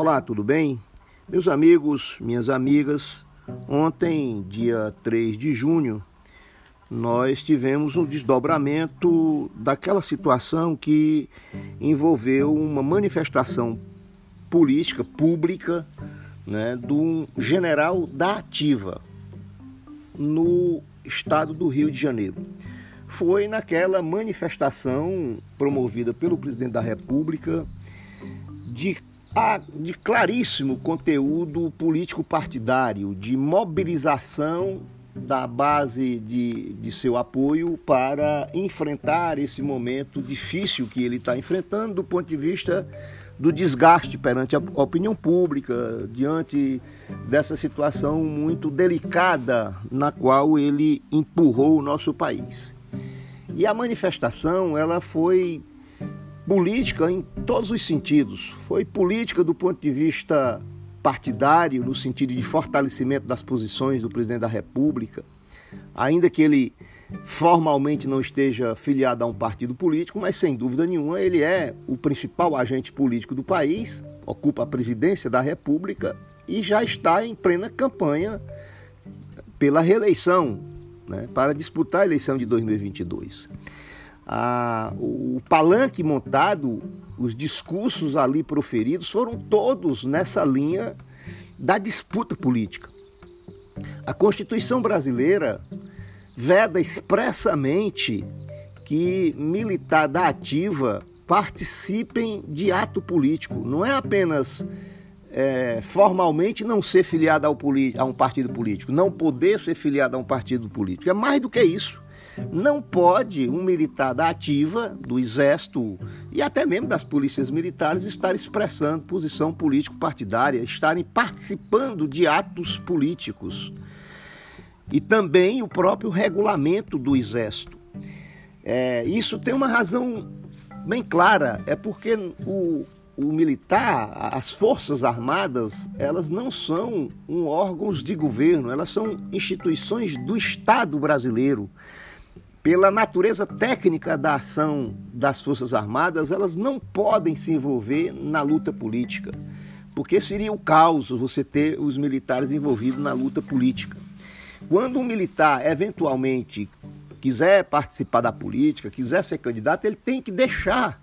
Olá, tudo bem? Meus amigos, minhas amigas, ontem, dia 3 de junho, nós tivemos um desdobramento daquela situação que envolveu uma manifestação política pública né, de um general da ativa no estado do Rio de Janeiro. Foi naquela manifestação promovida pelo presidente da República de de claríssimo conteúdo político partidário, de mobilização da base de, de seu apoio para enfrentar esse momento difícil que ele está enfrentando do ponto de vista do desgaste perante a opinião pública, diante dessa situação muito delicada na qual ele empurrou o nosso país. E a manifestação ela foi política em todos os sentidos. Foi política do ponto de vista partidário, no sentido de fortalecimento das posições do presidente da República, ainda que ele formalmente não esteja filiado a um partido político, mas sem dúvida nenhuma ele é o principal agente político do país, ocupa a presidência da República e já está em plena campanha pela reeleição, né, para disputar a eleição de 2022 a, o palanque montado, os discursos ali proferidos foram todos nessa linha da disputa política. A Constituição brasileira veda expressamente que militar da ativa participem de ato político. Não é apenas é, formalmente não ser filiado a um partido político, não poder ser filiado a um partido político. É mais do que isso. Não pode um militar da ativa, do exército e até mesmo das polícias militares estar expressando posição político-partidária, estarem participando de atos políticos. E também o próprio regulamento do exército. É, isso tem uma razão bem clara, é porque o, o militar, as forças armadas, elas não são um órgãos de governo, elas são instituições do Estado brasileiro pela natureza técnica da ação das Forças Armadas, elas não podem se envolver na luta política, porque seria o caos você ter os militares envolvidos na luta política. Quando um militar eventualmente quiser participar da política, quiser ser candidato, ele tem que deixar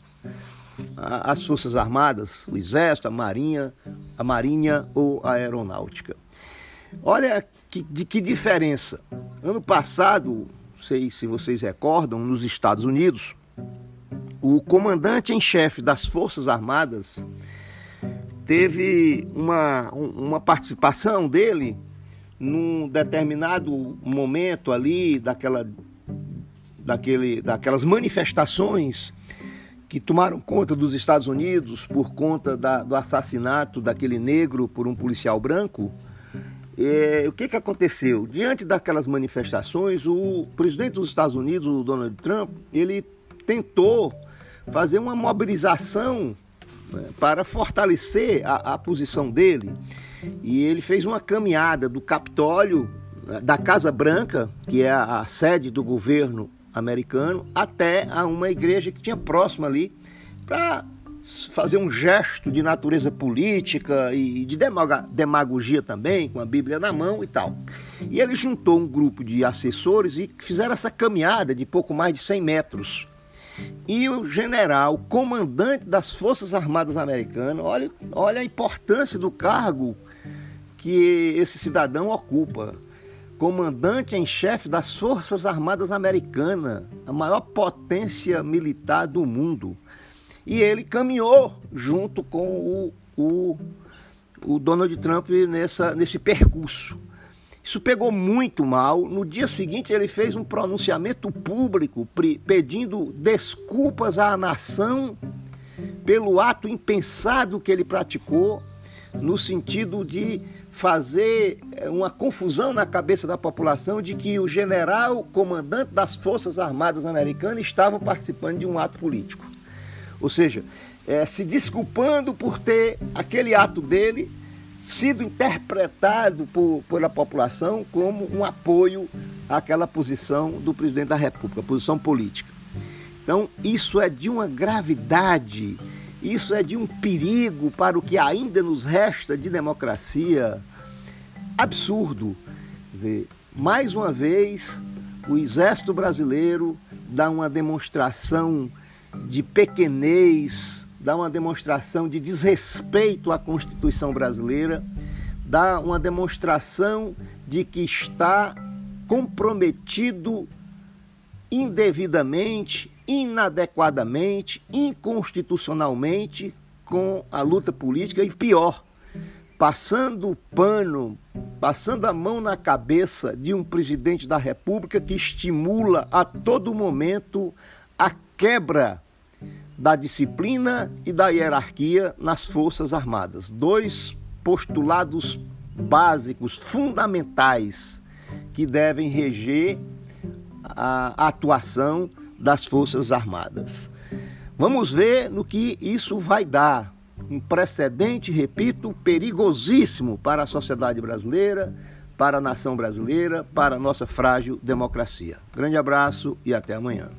as Forças Armadas, o Exército, a Marinha, a Marinha ou a Aeronáutica. Olha que, de que diferença. Ano passado, sei se vocês recordam, nos Estados Unidos, o comandante em chefe das Forças Armadas teve uma, uma participação dele num determinado momento ali daquela, daquele, daquelas manifestações que tomaram conta dos Estados Unidos por conta da, do assassinato daquele negro por um policial branco. É, o que, que aconteceu? Diante daquelas manifestações, o presidente dos Estados Unidos, o Donald Trump, ele tentou fazer uma mobilização né, para fortalecer a, a posição dele. E ele fez uma caminhada do Capitólio, né, da Casa Branca, que é a, a sede do governo americano, até a uma igreja que tinha próxima ali, para fazer um gesto de natureza política e de demagogia também, com a Bíblia na mão e tal. E ele juntou um grupo de assessores e fizeram essa caminhada de pouco mais de 100 metros. E o general, comandante das Forças Armadas Americanas, olha, olha a importância do cargo que esse cidadão ocupa. Comandante em chefe das Forças Armadas Americanas, a maior potência militar do mundo e ele caminhou junto com o, o, o Donald Trump nessa, nesse percurso. Isso pegou muito mal. No dia seguinte, ele fez um pronunciamento público pedindo desculpas à nação pelo ato impensado que ele praticou, no sentido de fazer eh, uma confusão na cabeça da população de que o general comandante das Forças Armadas Americanas estava participando de um ato político ou seja, é, se desculpando por ter aquele ato dele sido interpretado por, pela população como um apoio àquela posição do presidente da República, posição política. Então, isso é de uma gravidade Isso é de um perigo para o que ainda nos resta de democracia absurdo. Quer dizer, mais uma vez, o Exército Brasileiro dá uma demonstração de pequenez, dá uma demonstração de desrespeito à Constituição brasileira, dá uma demonstração de que está comprometido indevidamente, inadequadamente, inconstitucionalmente com a luta política e pior, passando o pano, passando a mão na cabeça de um presidente da República que estimula a todo momento a quebra da disciplina e da hierarquia nas Forças Armadas. Dois postulados básicos, fundamentais, que devem reger a atuação das Forças Armadas. Vamos ver no que isso vai dar. Um precedente, repito, perigosíssimo para a sociedade brasileira, para a nação brasileira, para a nossa frágil democracia. Grande abraço e até amanhã.